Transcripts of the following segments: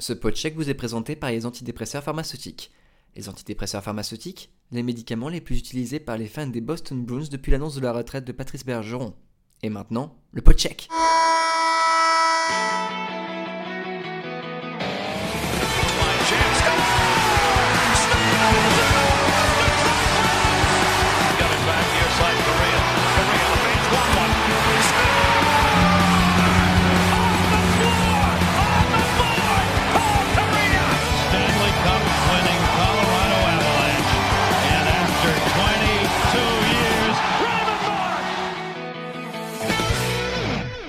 Ce podcheck vous est présenté par les antidépresseurs pharmaceutiques. Les antidépresseurs pharmaceutiques, les médicaments les plus utilisés par les fans des Boston Bruins depuis l'annonce de la retraite de Patrice Bergeron. Et maintenant, le podcheck.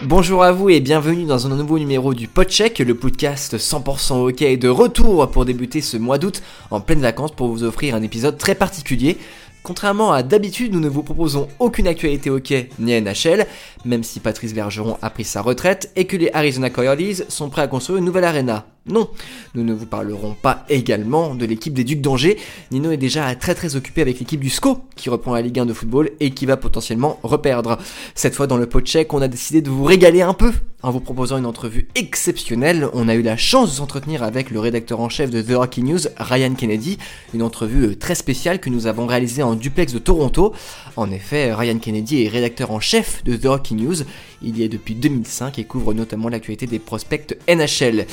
Bonjour à vous et bienvenue dans un nouveau numéro du Podcheck, le podcast 100% hockey de retour pour débuter ce mois d'août en pleine vacances pour vous offrir un épisode très particulier. Contrairement à d'habitude, nous ne vous proposons aucune actualité hockey ni NHL, même si Patrice Bergeron a pris sa retraite et que les Arizona Coyotes sont prêts à construire une nouvelle arena. Non, nous ne vous parlerons pas également de l'équipe des Ducs d'Angers. Nino est déjà très très occupé avec l'équipe du SCO qui reprend la Ligue 1 de football et qui va potentiellement reperdre. Cette fois dans le podcheck, on a décidé de vous régaler un peu en vous proposant une entrevue exceptionnelle. On a eu la chance de s'entretenir avec le rédacteur en chef de The Hockey News, Ryan Kennedy, une entrevue euh, très spéciale que nous avons réalisée en duplex de Toronto. En effet, Ryan Kennedy est rédacteur en chef de The Hockey News. Il y est depuis 2005 et couvre notamment l'actualité des prospects NHL.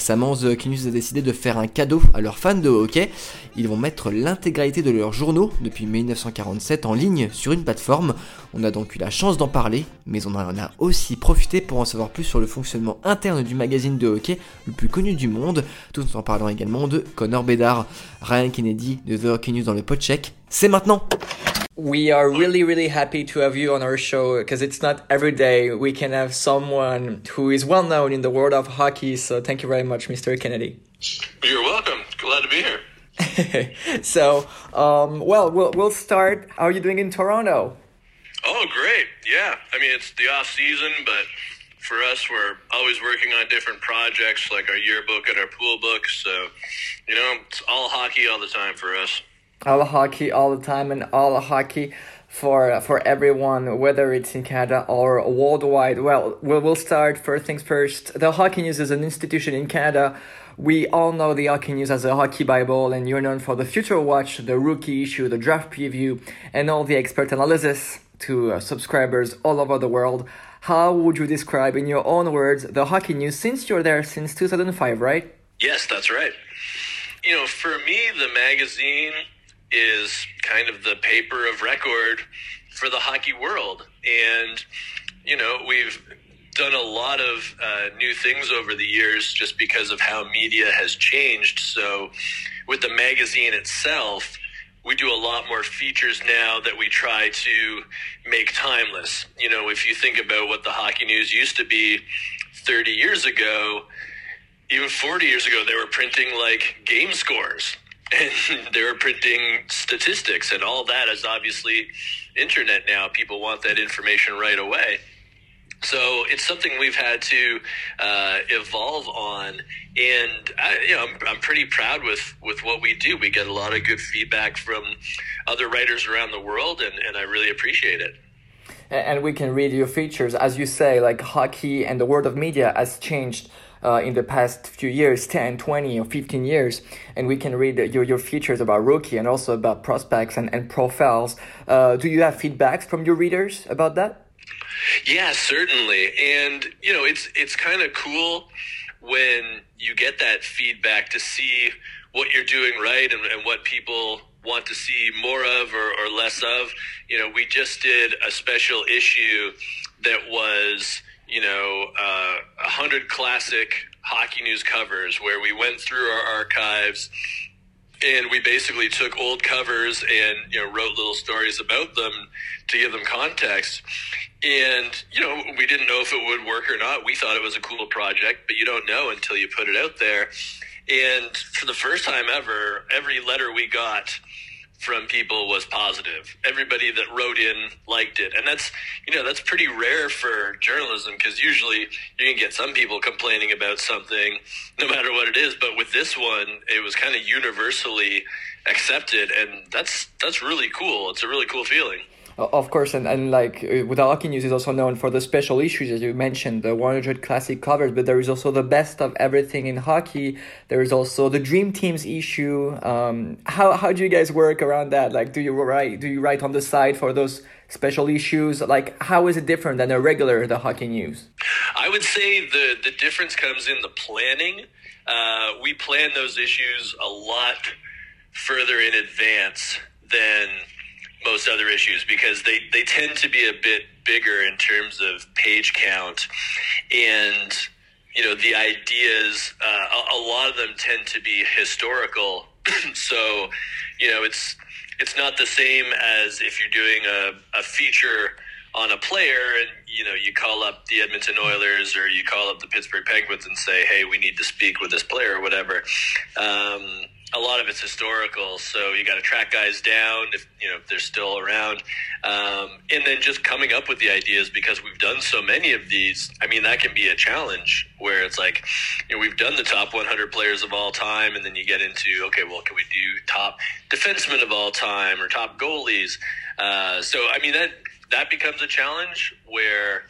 Récemment, The Hockey News a décidé de faire un cadeau à leurs fans de hockey. Ils vont mettre l'intégralité de leurs journaux depuis 1947 en ligne sur une plateforme. On a donc eu la chance d'en parler, mais on en a aussi profité pour en savoir plus sur le fonctionnement interne du magazine de hockey le plus connu du monde, tout en parlant également de Connor Bedard. Ryan Kennedy de The Hockey News dans le podcheck, c'est maintenant We are really, really happy to have you on our show because it's not every day we can have someone who is well known in the world of hockey. So thank you very much, Mr. Kennedy. You're welcome. Glad to be here. so, um, well, well, we'll start. How are you doing in Toronto? Oh, great. Yeah. I mean, it's the off season, but for us, we're always working on different projects like our yearbook and our pool book. So, you know, it's all hockey all the time for us. All hockey all the time and all hockey for for everyone, whether it's in Canada or worldwide. Well, we'll start first things first. The Hockey News is an institution in Canada. We all know the Hockey News as a hockey bible, and you're known for the Future Watch, the rookie issue, the draft preview, and all the expert analysis to uh, subscribers all over the world. How would you describe, in your own words, the Hockey News since you're there since 2005, right? Yes, that's right. You know, for me, the magazine is kind of the paper of record for the hockey world. And, you know, we've done a lot of uh, new things over the years just because of how media has changed. So, with the magazine itself, we do a lot more features now that we try to make timeless. You know, if you think about what the hockey news used to be 30 years ago, even 40 years ago, they were printing like game scores and they were printing statistics, and all that is obviously internet now. People want that information right away. So it's something we've had to uh, evolve on, and I, you know I'm, I'm pretty proud with with what we do. We get a lot of good feedback from other writers around the world, and, and I really appreciate it. and we can read your features as you say like hockey and the world of media has changed uh, in the past few years 10 20 or 15 years and we can read your, your features about rookie and also about prospects and, and profiles uh, do you have feedbacks from your readers about that Yeah, certainly. And you know, it's it's kind of cool when you get that feedback to see what you're doing right and, and what people want to see more of or, or less of. You know, we just did a special issue that was, you know, uh, a uh, hundred classic hockey news covers where we went through our archives and we basically took old covers and you know wrote little stories about them to give them context. And you know we didn't know if it would work or not. We thought it was a cool project but you don't know until you put it out there. And for the first time ever every letter we got from people was positive. Everybody that wrote in liked it. And that's you know that's pretty rare for journalism because usually you can get some people complaining about something no matter what it is. But with this one it was kind of universally accepted and that's that's really cool. It's a really cool feeling Of course, and, and like uh, Hockey News is also known for the special issues, as you mentioned, the 100 classic covers, but there is also the best of everything in hockey. There is also the Dream Teams issue. Um, how, how do you guys work around that? Like, do you write, do you write on the side for those special issues? Like, how is it different than a regular The Hockey News? I would say the, the difference comes in the planning. Uh, we plan those issues a lot further in advance than most other issues because they, they tend to be a bit bigger in terms of page count and you know the ideas uh, a, a lot of them tend to be historical. So you know it's it's not the same as if you're doing a, a feature on a player and you know you call up the Edmonton Oilers or you call up the Pittsburgh Penguins and say hey we need to speak with this player or whatever um, a lot of it's historical, so you got to track guys down if you know if they're still around, um, and then just coming up with the ideas because we've done so many of these. I mean, that can be a challenge where it's like, you know, we've done the top 100 players of all time, and then you get into okay, well, can we do top defensemen of all time or top goalies? Uh, so I mean that that becomes a challenge where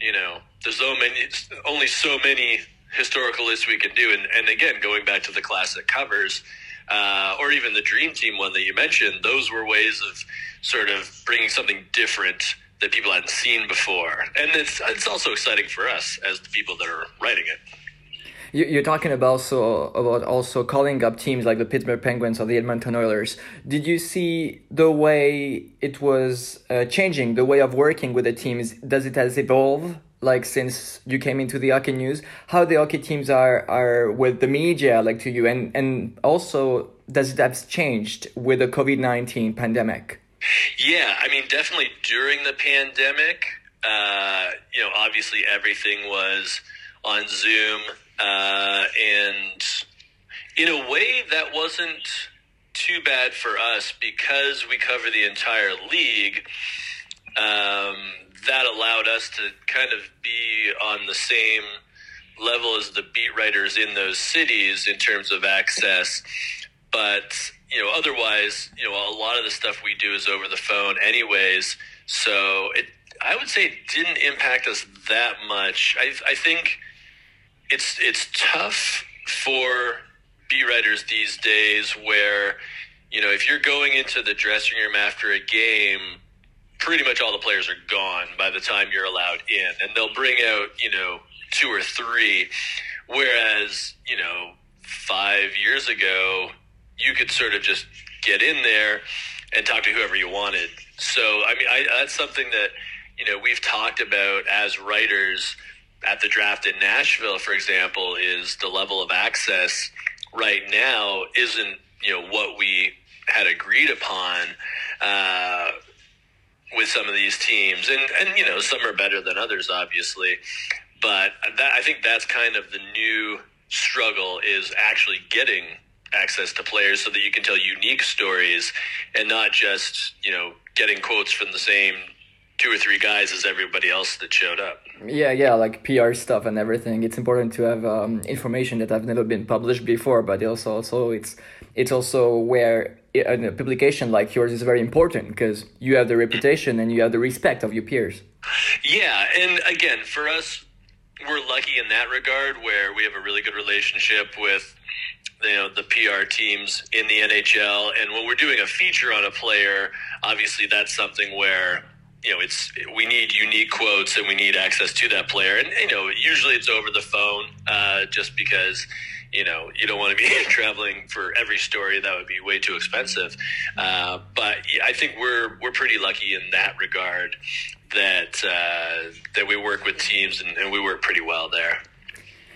you know there's so many, only so many historical lists we can do. And, and again, going back to the classic covers, uh, or even the Dream Team one that you mentioned, those were ways of sort of bringing something different that people hadn't seen before. And it's, it's also exciting for us as the people that are writing it. You're talking about also about also calling up teams like the Pittsburgh Penguins or the Edmonton Oilers. Did you see the way it was uh, changing, the way of working with the teams? Does it has evolved like since you came into the hockey news how the hockey teams are are with the media like to you and and also does that changed with the covid-19 pandemic yeah i mean definitely during the pandemic uh, you know obviously everything was on zoom uh, and in a way that wasn't too bad for us because we cover the entire league um, that allowed us to kind of be on the same level as the beat writers in those cities in terms of access. But, you know, otherwise, you know, a lot of the stuff we do is over the phone anyways. So it, I would say it didn't impact us that much. I, I think it's, it's tough for B writers these days where, you know, if you're going into the dressing room after a game, pretty much all the players are gone by the time you're allowed in, and they'll bring out you know two or three, whereas you know five years ago you could sort of just get in there and talk to whoever you wanted. So I mean, I, that's something that you know we've talked about as writers at the draft in Nashville, for example, is the level of access right now isn't you know what we had agreed upon. Uh, with some of these teams, and and you know some are better than others, obviously, but that, I think that's kind of the new struggle is actually getting access to players so that you can tell unique stories and not just you know getting quotes from the same two or three guys as everybody else that showed up. Yeah, yeah, like PR stuff and everything. It's important to have um, information that have never been published before, but also also it's it's also where a publication like yours is very important because you have the reputation and you have the respect of your peers. Yeah, and again, for us, we're lucky in that regard where we have a really good relationship with you know the PR teams in the NHL, and when we're doing a feature on a player, obviously that's something where you know it's we need unique quotes and we need access to that player, and you know usually it's over the phone, uh, just because you know, you don't want to be traveling for every story. That would be way too expensive. Uh, but I think we're we're pretty lucky in that regard that uh, that we work with teams and, and we work pretty well there.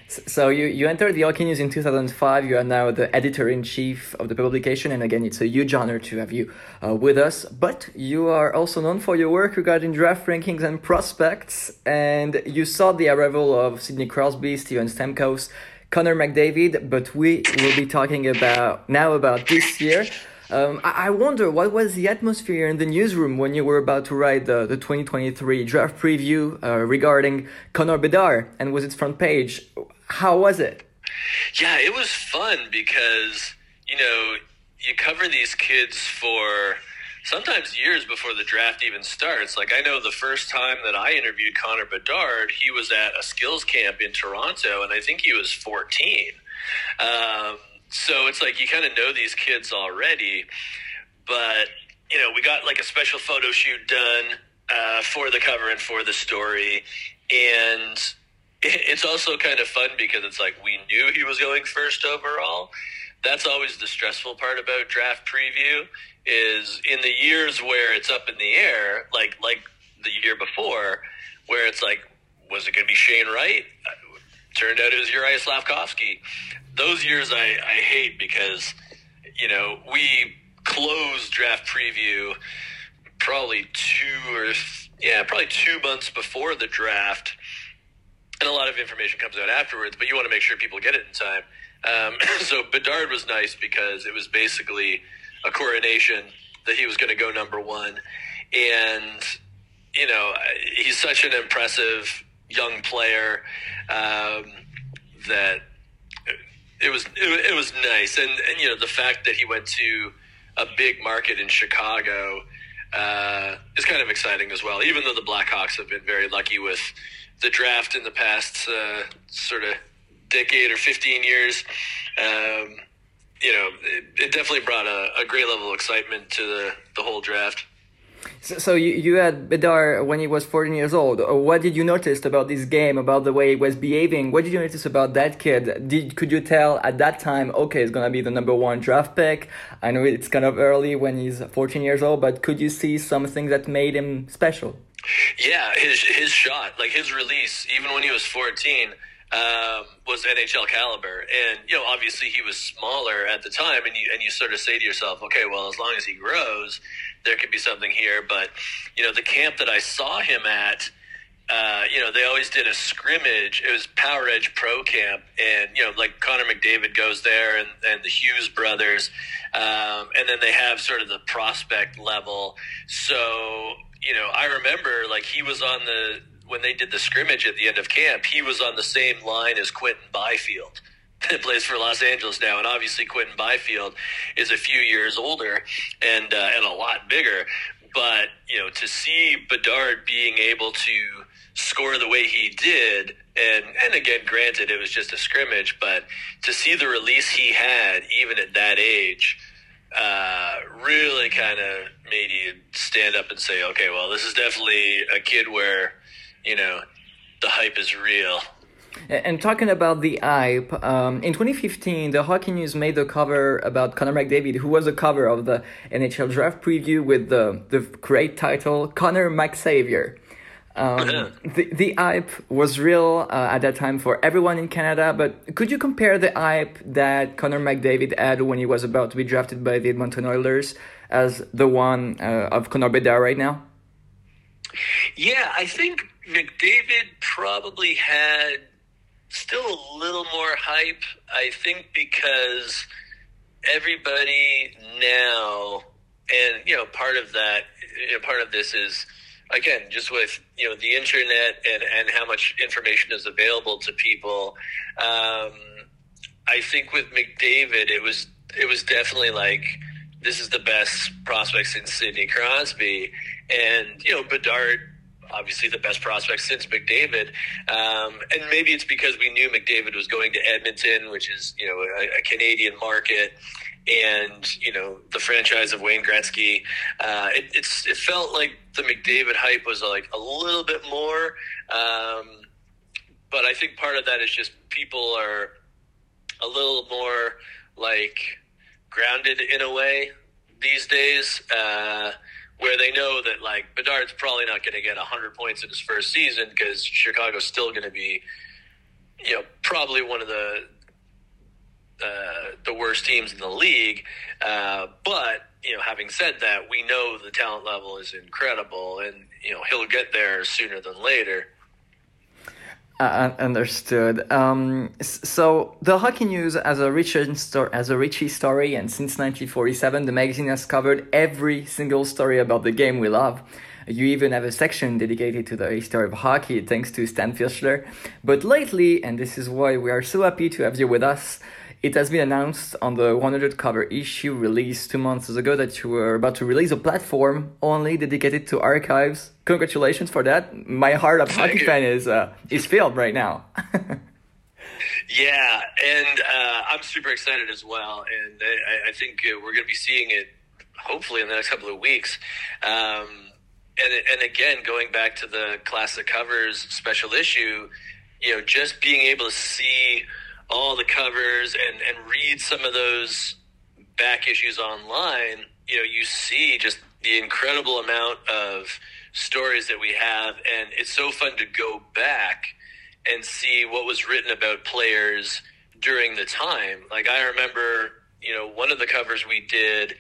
So you, you entered the Hockey News in 2005. You are now the editor-in-chief of the publication. And again, it's a huge honor to have you uh, with us. But you are also known for your work regarding draft rankings and prospects. And you saw the arrival of Sidney Crosby, Steven Stamkos, Connor McDavid, but we will be talking about now about this year. Um, I, wonder what was the atmosphere in the newsroom when you were about to write the, the 2023 draft preview uh, regarding Connor Bedard and was its front page. How was it? Yeah, it was fun because you know you cover these kids for sometimes years before the draft even starts. Like I know the first time that I interviewed Connor Bedard, he was at a skills camp in Toronto, and I think he was 14. Um, so it's like you kind of know these kids already, but you know we got like a special photo shoot done uh, for the cover and for the story, and it's also kind of fun because it's like we knew he was going first overall. That's always the stressful part about draft preview is in the years where it's up in the air, like like the year before, where it's like, was it going to be Shane Wright? Turned out it was Juraj Slafkovsky. Those years I, I hate because, you know, we closed draft preview probably two or yeah, probably two months before the draft, and a lot of information comes out afterwards. But you want to make sure people get it in time. Um, so Bedard was nice because it was basically a coronation that he was going to go number one, and you know he's such an impressive young player um, that it was it, was nice, and, and you know the fact that he went to a big market in Chicago uh, is kind of exciting as well. Even though the Blackhawks have been very lucky with the draft in the past uh, sort of decade or 15 years, um, you know, it, it definitely brought a, a, great level of excitement to the, the whole draft. So, so you, you had Bedard when he was 14 years old. Uh, what did you notice about this game, about the way he was behaving? What did you notice about that kid? Did Could you tell at that time, okay, it's going to be the number one draft pick? I know it's kind of early when he's 14 years old, but could you see something that made him special? Yeah, his, his shot, like his release, even when he was 14, um, was NHL caliber, and you know obviously he was smaller at the time, and you and you sort of say to yourself, okay, well as long as he grows, there could be something here. But you know the camp that I saw him at. Uh, you know, they always did a scrimmage. It was Power Edge Pro Camp, and you know, like Connor McDavid goes there, and, and the Hughes brothers, um, and then they have sort of the prospect level. So, you know, I remember like he was on the when they did the scrimmage at the end of camp, he was on the same line as Quinton Byfield. That plays for Los Angeles now, and obviously Quinton Byfield is a few years older and uh, and a lot bigger. But you know, to see Bedard being able to score the way he did, and and again, granted, it was just a scrimmage, but to see the release he had, even at that age, uh, really kind of made you stand up and say, okay, well, this is definitely a kid where you know, the hype is real. And talking about the hype, um, in 2015, the Hockey News made a cover about Connor McDavid, who was a cover of the NHL draft preview with the, the great title Connor McSavior. Um, the, the hype was real uh, at that time for everyone in Canada, but could you compare the hype that Connor McDavid had when he was about to be drafted by the Edmonton Oilers as the one uh, of Connor Bedard right now? Yeah, I think McDavid probably had still a little more hype. I think because everybody now, and you know, part of that, you know, part of this is again just with you know the internet and and how much information is available to people. Um, I think with McDavid, it was it was definitely like this is the best prospect since Sidney Crosby, and you know Bedard obviously the best prospect since McDavid. Um, and maybe it's because we knew McDavid was going to Edmonton, which is, you know, a, a Canadian market. And you know the franchise of Wayne Gretzky, uh, it, it's it felt like the McDavid hype was like a little bit more, um, but I think part of that is just people are a little more like grounded in a way these days. Uh, where they know that like Bedard's probably not going to get 100 points in his first season because Chicago's still going to be, you know, probably one of the uh, the worst teams in the league. Uh, but you know, having said that, we know the talent level is incredible, and you know he'll get there sooner than later. Uh, understood. Um, so the Hockey News has a rich story, as a Richie story, and since 1947, the magazine has covered every single story about the game we love. You even have a section dedicated to the history of hockey, thanks to Stan Fischler. But lately, and this is why we are so happy to have you with us, it has been announced on the 100 cover issue released two months ago that you were about to release a platform only dedicated to archives. Congratulations for that. My heart of hockey fan is uh, is filled right now. Yeah, and uh, I'm super excited as well, and I, I think uh, we're going to be seeing it hopefully in the next couple of weeks. Um, and and again, going back to the classic covers special issue, you know, just being able to see all the covers and and read some of those back issues online, you know, you see just the incredible amount of stories that we have, and it's so fun to go back and see what was written about players during the time. Like I remember, you know, one of the covers we did,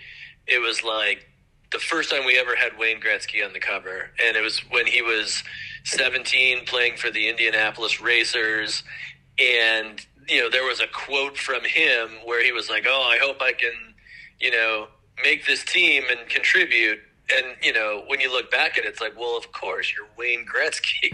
it was like the first time we ever had Wayne Gretzky on the cover, and it was when he was 17 playing for the Indianapolis Racers, and you know there was a quote from him where he was like, "Oh, I hope I can, you know, make this team and contribute." And you know, when you look back at it, it's like, well, of course, you're Wayne Gretzky,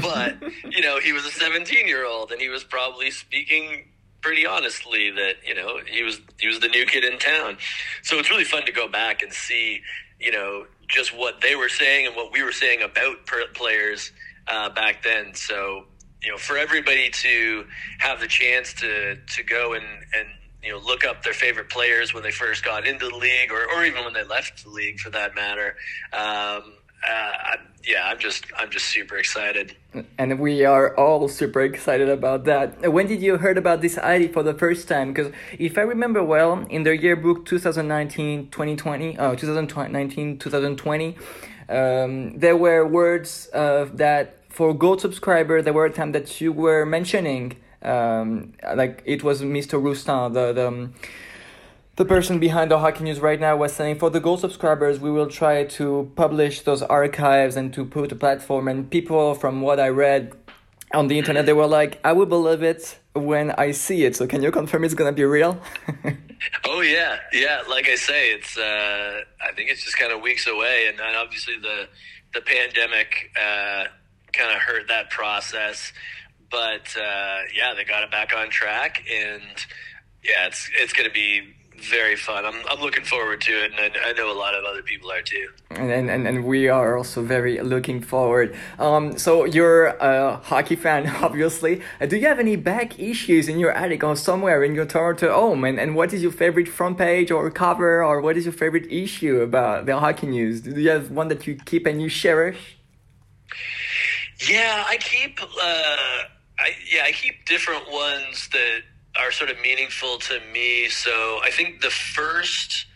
but you know, he was a 17 year old, and he was probably speaking pretty honestly that you know he was he was the new kid in town. So it's really fun to go back and see, you know, just what they were saying and what we were saying about per- players uh, back then. So you know, for everybody to have the chance to to go and and you know look up their favorite players when they first got into the league or, or even when they left the league for that matter um, uh, yeah i'm just i'm just super excited and we are all super excited about that. When did you heard about this idea for the first time? Because if I remember well, in the yearbook 2019-2020, uh, 2019-2020, um, there were words uh, that for gold subscriber, there were a time that you were mentioning, um, like it was Mr. Roustan, the the. Um, the person behind the hockey news right now was saying for the gold subscribers we will try to publish those archives and to put a platform and people from what i read on the internet they were like i will believe it when i see it so can you confirm it's gonna be real oh yeah yeah like i say it's uh, i think it's just kind of weeks away and, obviously the the pandemic uh, kind of hurt that process but uh, yeah they got it back on track and yeah it's it's gonna be very fun. I'm, I'm looking forward to it, and I, I know a lot of other people are too. And, and, and we are also very looking forward. Um, so you're a hockey fan, obviously. Do you have any back issues in your attic or somewhere in your Toronto home? And, and what is your favorite front page or cover, or what is your favorite issue about the hockey news? Do you have one that you keep and you cherish? Yeah, I keep. Uh, I yeah, I keep different ones that are sort of meaningful to me. So I think the first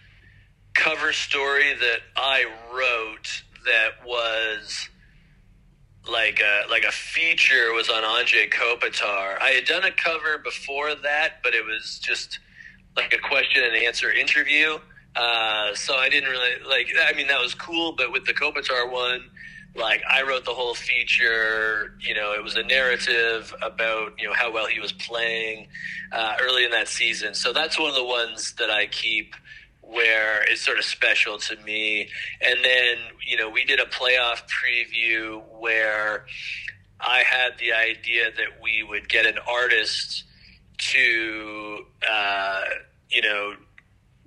cover story that I wrote that was like a like a feature was on Anze Kopitar. I had done a cover before that, but it was just like a question and answer interview. Uh, so I didn't really like. I mean, that was cool, but with the Kopitar one, like I wrote the whole feature. You know, it was a narrative about you know how well he was playing uh, early in that season. So that's one of the ones that I keep where it's sort of special to me. And then you know we did a playoff preview where I had the idea that we would get an artist to uh, you know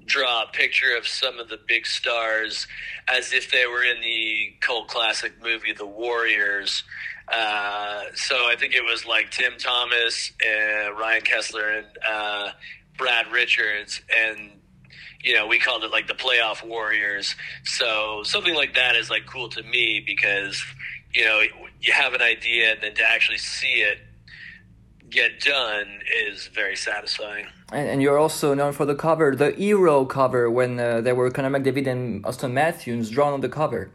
draw a picture of some of the big stars as if they were in the cult classic movie The Warriors. Uh, so I think it was like Tim Thomas, and Ryan Kesler, and uh, Brad Richards, and you know we called it like the playoff Warriors. So something like that is like cool to me because you know you have an idea and then to actually see it get done is very satisfying. And, and you're also known for the cover, the hero cover, when uh, there were Connor McDavid and Austin Matthews drawn on the cover.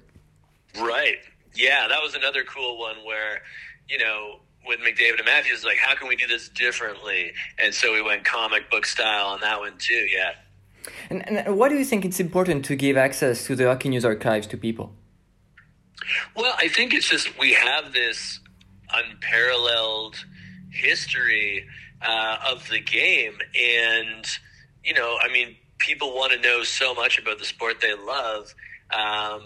Right. Yeah, that was another cool one where, you know, with McDavid and Matthews, like, how can we do this differently? And so we went comic book style on that one too. Yeah. And, and why do you think it's important to give access to the Hockey News archives to people? Well, I think it's just we have this unparalleled history uh, of the game, and you know, I mean, people want to know so much about the sport they love. Um,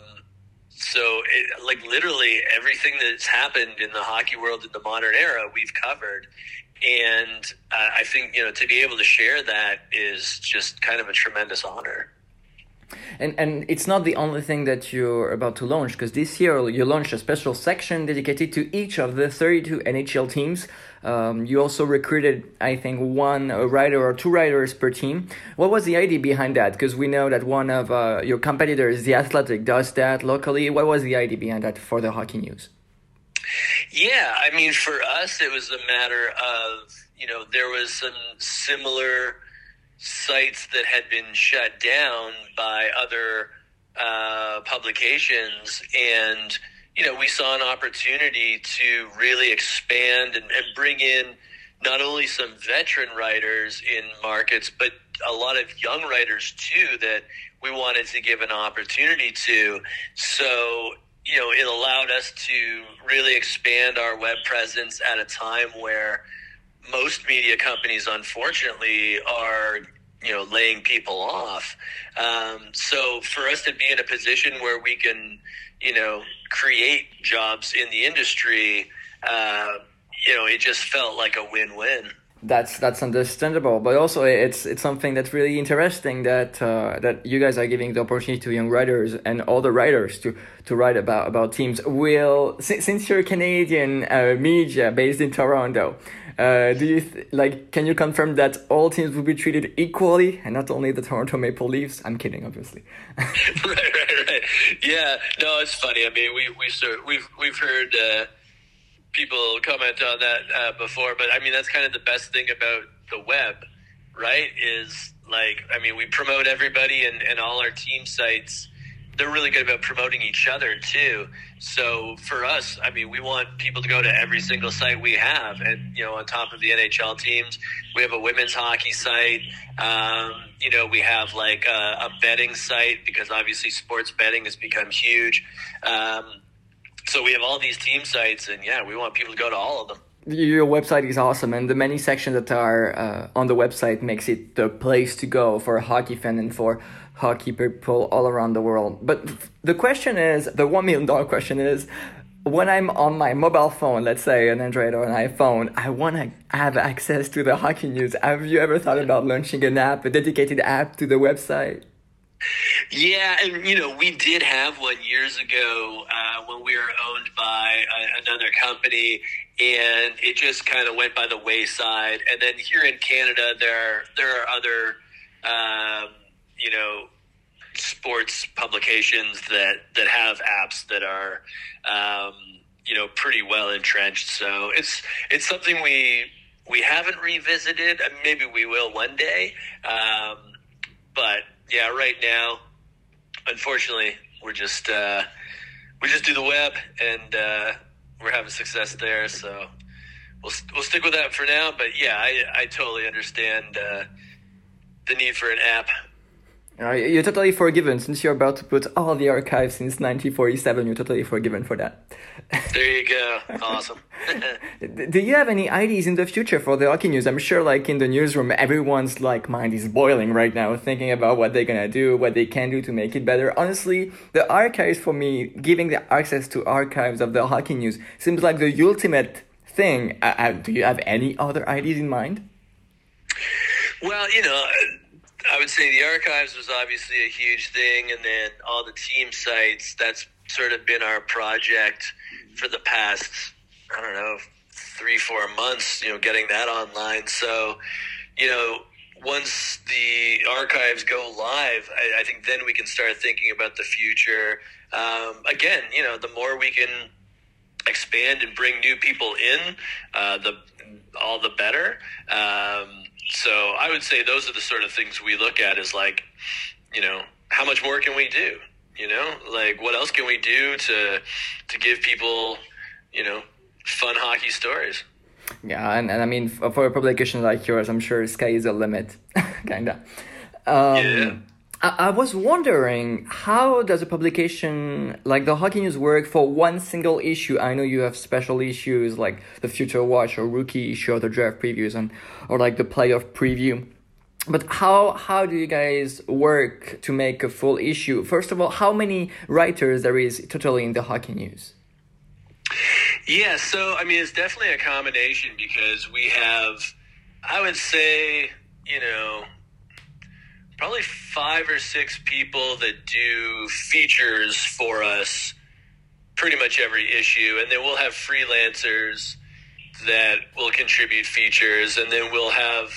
so, it, like literally everything that's happened in the hockey world in the modern era, we've covered, and uh, I think you know to be able to share that is just kind of a tremendous honor. And and it's not the only thing that you're about to launch because this year you launched a special section dedicated to each of the 32 NHL teams. Um, you also recruited, I think, one writer or two writers per team. What was the idea behind that? Because we know that one of uh, your competitors, The Athletic, does that locally. What was the idea behind that for the hockey news? Yeah, I mean, for us, it was a matter of you know there was some similar sites that had been shut down by other uh, publications and you know we saw an opportunity to really expand and, and, bring in not only some veteran writers in markets but a lot of young writers too that we wanted to give an opportunity to so you know it allowed us to really expand our web presence at a time where most media companies, unfortunately, are you know laying people off. Um, so for us to be in a position where we can, you know, create jobs in the industry, uh, you know, it just felt like a win-win. That's that's understandable, but also it's it's something that's really interesting that uh, that you guys are giving the opportunity to young writers and all the writers to to write about about teams. Will since, you're Canadian uh, media based in Toronto, uh, do you like? Can you confirm that all teams will be treated equally, and not only the Toronto Maple Leafs? I'm kidding, obviously. right, right, right. Yeah, no, it's funny. I mean, we we sort we've we've heard uh, people comment on that uh, before, but I mean, that's kind of the best thing about the web, right? Is like, I mean, we promote everybody and, and all our team sites they're really good about promoting each other too. So for us, I mean, we want people to go to every single site we have, and you know, on top of the NHL teams, we have a women's hockey site. Um, you know, we have like a, a, betting site because obviously sports betting has become huge. Um, so we have all these team sites, and yeah, we want people to go to all of them your website is awesome and the many sections that are uh, on the website makes it the place to go for a hockey fan and for hockey people all around the world. But the question is, the one million dollar question is, when I'm on my mobile phone, let's say an Android or an iPhone, I want to have access to the hockey news. Have you ever thought about launching an app, a dedicated app to the website? Yeah, and you know, we did have one years ago uh, when we were owned by a, another company, and it just kind of went by the wayside. And then here in Canada, there there are other. Um, you know sports publications that that have apps that are um, you know pretty well entrenched. So it's it's something we we haven't revisited. Maybe we will one day, um, but yeah, right now, unfortunately, we're just uh, we just do the web and uh, we're having success there. So we'll we'll stick with that for now. But yeah, I I totally understand uh, the need for an app. Uh, you're totally forgiven since you're about to put all the archives since 1947. You're totally forgiven for that. There you go. Awesome. Do you have any ideas in the future for the hockey news? I'm sure, like in the newsroom, everyone's like mind is boiling right now, thinking about what they're gonna do, what they can do to make it better. Honestly, the archives for me, giving the access to archives of the hockey news, seems like the ultimate thing. Uh, uh do you have any other ideas in mind? Well, you know I would say the archives was obviously a huge thing, and then all the team sites. That's sort of been our project for the past, I don't know, three four months. You know, getting that online. So, you know, once the archives go live, I, I think then we can start thinking about the future. Um, again, you know, the more we can expand and bring new people in, uh, the all the better. Um, so I would say those are the sort of things we look at is like, you know, how much more can we do? You know, like what else can we do to to give people, you know, fun hockey stories? Yeah, and, and I mean, for a publication like yours, I'm sure sky is the limit, kinda. Um, yeah. I, was wondering how does a publication like the Hockey News work for one single issue? I know you have special issues like the Future Watch or Rookie issue or the draft previews and or like the playoff preview. But how how do you guys work to make a full issue? First of all, how many writers there is totally in the Hockey News? Yeah, so I mean, it's definitely a combination because we have, I would say, you know, probably five or six people that do features for us pretty much every issue. And then we'll have freelancers that will contribute features. And then we'll have,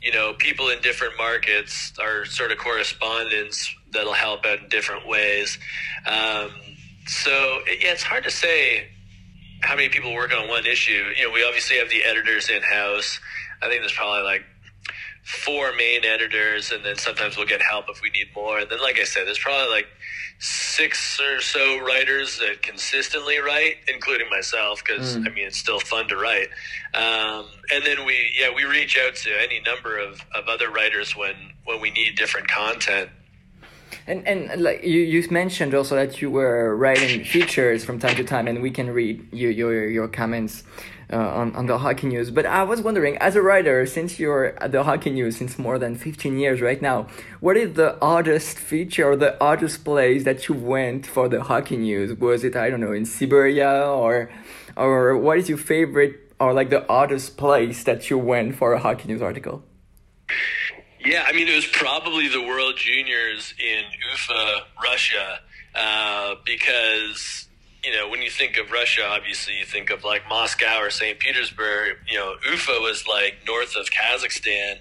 you know, people in different markets, our sort of correspondents that'll help out in different ways. Um, so, yeah, it's hard to say how many people work on one issue. You know, we obviously have the editors in house. I think there's probably like four main editors, and then sometimes we'll get help if we need more. And then, like I said, there's probably like six or so writers that consistently write, including myself, because I mean it's still fun to write. Um, and then we, yeah, we reach out to any number of, of other writers when when we need different content. And and like you, you mentioned also that you were writing features from time to time, and we can read you, your your comments uh, on on the hockey news. But I was wondering, as a writer, since you're at the hockey news since more than fifteen years right now, what is the oddest feature or the oddest place that you went for the hockey news? Was it I don't know in Siberia or or what is your favorite or like the oddest place that you went for a hockey news article? Yeah, I mean, it was probably the World Juniors in Ufa, Russia, uh, because, you know, when you think of Russia, obviously you think of like Moscow or St. Petersburg. You know, Ufa was like north of Kazakhstan.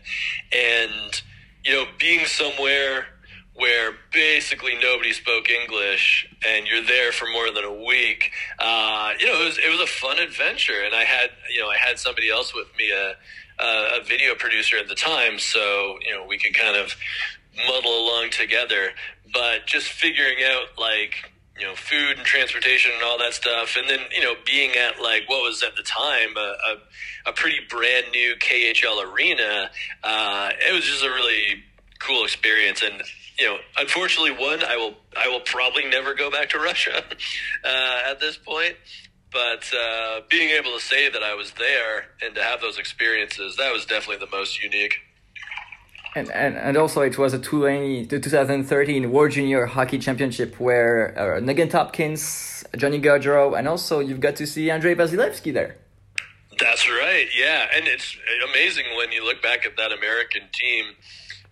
And, you know, being somewhere where basically nobody spoke English and you're there for more than a week, uh, you know, it was, it was a fun adventure. And I had, you know, I had somebody else with me, a, a video producer at the time, so, you know, we could kind of muddle along together. But just figuring out, like, you know, food and transportation and all that stuff. And then, you know, being at like what was at the time a, a, a pretty brand new KHL arena, uh, it was just a really cool experience. And, you know, unfortunately, one, I will, I will probably never go back to Russia uh, at this point. But uh, being able to say that I was there and to have those experiences, that was definitely the most unique. And, and, and also it was a 20, the 2013 World Junior Hockey Championship where uh, Nugent Hopkins, Johnny Gaudreau, and also you've got to see Andrei Vasilevskiy there. That's right, yeah. And it's amazing when you look back at that American team,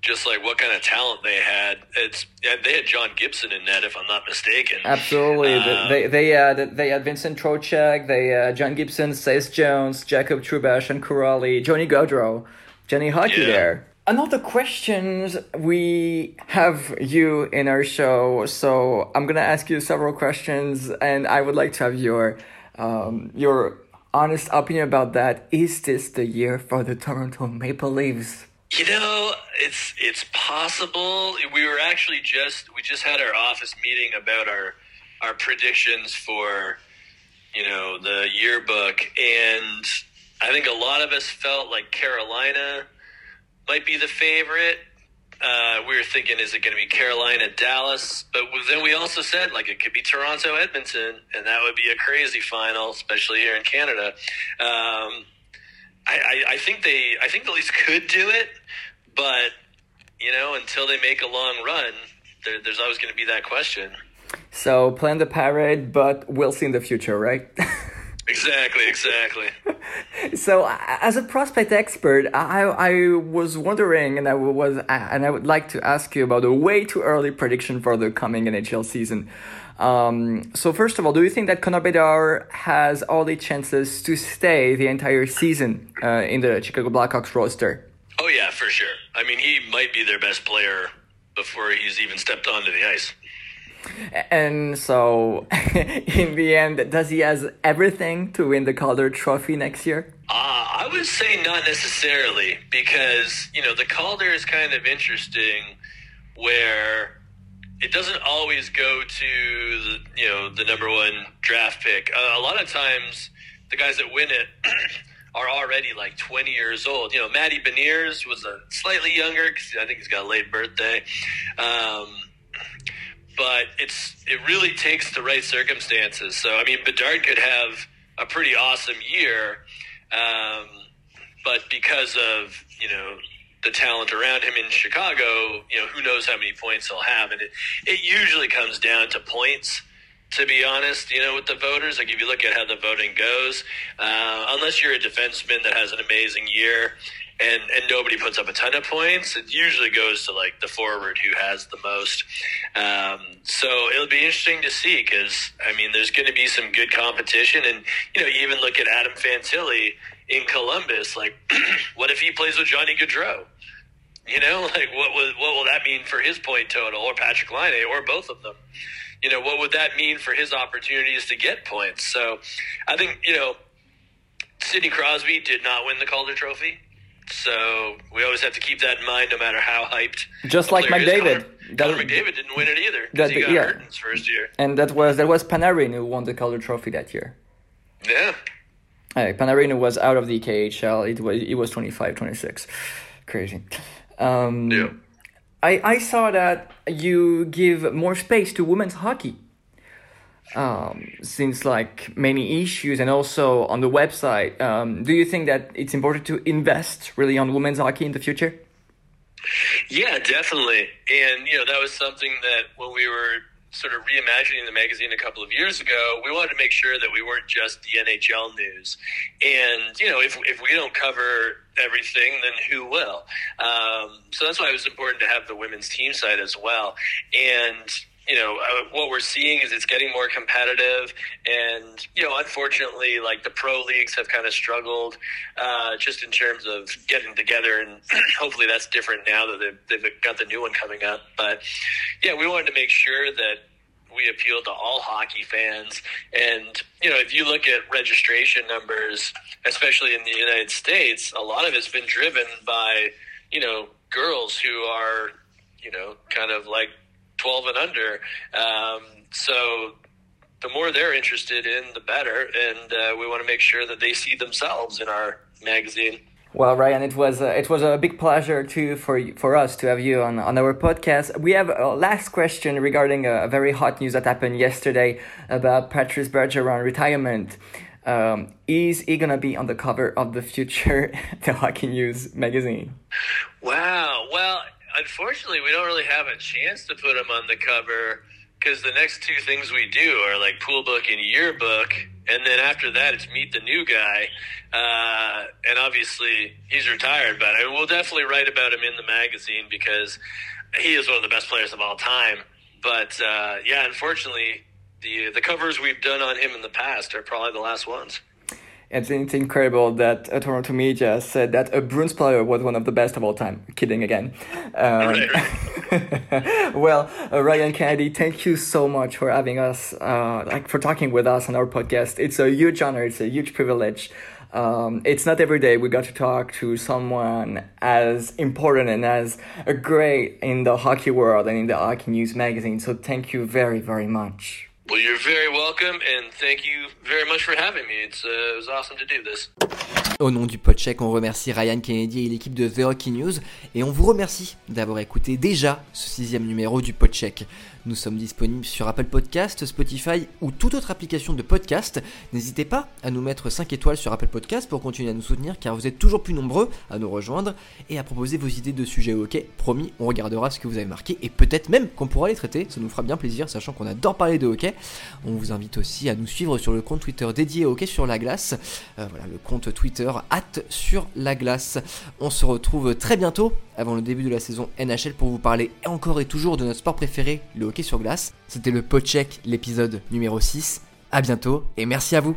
just like what kind of talent they had. It's they had John Gibson in net, if I'm not mistaken. Absolutely, Uh, they they uh, they had Vincent Trocheck, they uh, John Gibson, Seth Jones, Jacob Trubash, and Kuraly, Johnny Gaudreau, Johnny Hockey Yeah. there. Another questions we have you in our show, so I'm gonna ask you several questions, and I would like to have your um, your honest opinion about that. Is this the year for the Toronto Maple Leafs? You know, it's it's possible. We were actually just we just had our office meeting about our our predictions for you know the yearbook, and I think a lot of us felt like Carolina might be the favorite. Uh, we were thinking, is it going to be Carolina, Dallas? But then we also said, like, it could be Toronto, Edmonton, and that would be a crazy final, especially here in Canada. Um, I, I, I think they, I think the Leafs could do it, but you know, until they make a long run, there, there's always going to be that question. So plan the parade, but we'll see in the future, right? Exactly, exactly. So, as a prospect expert, I I was wondering, and I was and I would like to ask you about a way too early prediction for the coming NHL season. Um, so, first of all, do you think that Connor Bedard has all the chances to stay the entire season uh, in the Chicago Blackhawks roster? Oh yeah, for sure. I mean, he might be their best player before he's even stepped onto the ice. And so, in the end, does he has everything to win the Calder Trophy next year? Uh, I would say not necessarily because you know the Calder is kind of interesting, where it doesn't always go to the you know the number one draft pick. Uh, a lot of times, the guys that win it are already like 20 years old. You know, Matty Beniers was a slightly younger because I think he's got a late birthday. Um, but it's it really takes the right circumstances. So I mean, Bedard could have a pretty awesome year, um, but because of you know the talent around him in Chicago, you know who knows how many points he'll have, and it it usually comes down to points. to be honest, you know, with the voters. Like, if you look at how the voting goes, uh, unless you're a defenseman that has an amazing year and, and nobody puts up a ton of points, it usually goes to like the forward who has the most. Um, so it'll be interesting to see because, I mean, there's going to be some good competition. And, you know, you even look at Adam Fantilli in Columbus. Like, what if he plays with Johnny Gaudreau? You know, like what will what will that mean for his point total, or Patrik Laine, or both of them? You know, what would that mean for his opportunities to get points? So, I think you know, Sidney Crosby did not win the Calder Trophy, so we always have to keep that in mind, no matter how hyped. Just like. McDavid. Connor, Connor McDavid didn't win it either That- he got yeah. hurt in his first year. And that was that was Panarin who won the Calder Trophy that year. Yeah, Panarin was out of the KHL. It was it was 25, 26. Crazy. Um, yeah. I, I saw that you give more space to women's hockey. Um, since like many issues and also on the website, um, do you think that it's important to invest really on women's hockey in the future? Yeah, definitely. And, you know, that was something that when we were sort of reimagining the magazine a couple of years ago, we wanted to make sure that we weren't just the NHL news. And, you know, if, if we don't cover everything, then who will? Um, so that's why it was important to have the women's team site as well. And, you know, uh, what we're seeing is it's getting more competitive. And, you know, unfortunately, like the pro leagues have kind of struggled uh, just in terms of getting together. And hopefully that's different now that they've, they've got the new one coming up. But yeah, we wanted to make sure that we appeal to all hockey fans. And, you know, if you look at registration numbers, especially in the United States, a lot of it's been driven by, you know, girls who are, you know, kind of like 12 and under. Um, so the more they're interested in, the better. And uh, we want to make sure that they see themselves in our magazine. Well, Ryan, it was uh, it was a big pleasure too for for us to have you on on our podcast. We have a last question regarding a, a very hot news that happened yesterday about Patrice Bergeron retirement. Um, is he gonna be on the cover of the future the Hockey News magazine? Wow. Well, unfortunately, we don't really have a chance to put him on the cover because the next two things we do are like pool book and yearbook, and then after that, it's meet the new guy. Uh, and obviously, he's retired, but I will definitely write about him in the magazine because he is one of the best players of all time. But uh, yeah, unfortunately, the the covers we've done on him in the past are probably the last ones. It's, it's incredible that uh, Toronto media said that a Bruins player was one of the best of all time. Kidding again. Um, well, uh, Ryan Kennedy, thank you so much for having us, uh, like for talking with us on our podcast. It's a huge honor. It's a huge privilege. Um, it's not every day we got to talk to someone as important and as great in the hockey world and in the hockey news magazine. So thank you very, very much. Well, you're very welcome, and thank you very much for having me. It's uh, it was awesome to do this. Au nom du podcheck, on remercie Ryan Kennedy et l'équipe de The Hockey News et on vous remercie d'avoir écouté déjà ce sixième numéro du podcheck. Nous sommes disponibles sur Apple Podcast, Spotify ou toute autre application de podcast. N'hésitez pas à nous mettre 5 étoiles sur Apple Podcast pour continuer à nous soutenir car vous êtes toujours plus nombreux à nous rejoindre et à proposer vos idées de sujets hockey. Promis, on regardera ce que vous avez marqué et peut-être même qu'on pourra les traiter. Ça nous fera bien plaisir sachant qu'on adore parler de hockey. On vous invite aussi à nous suivre sur le compte Twitter dédié au hockey sur la glace. Euh, voilà, le compte Twitter hâte sur la glace. On se retrouve très bientôt avant le début de la saison NHL pour vous parler encore et toujours de notre sport préféré, le sur glace. C'était le Podcheck, l'épisode numéro 6. À bientôt et merci à vous.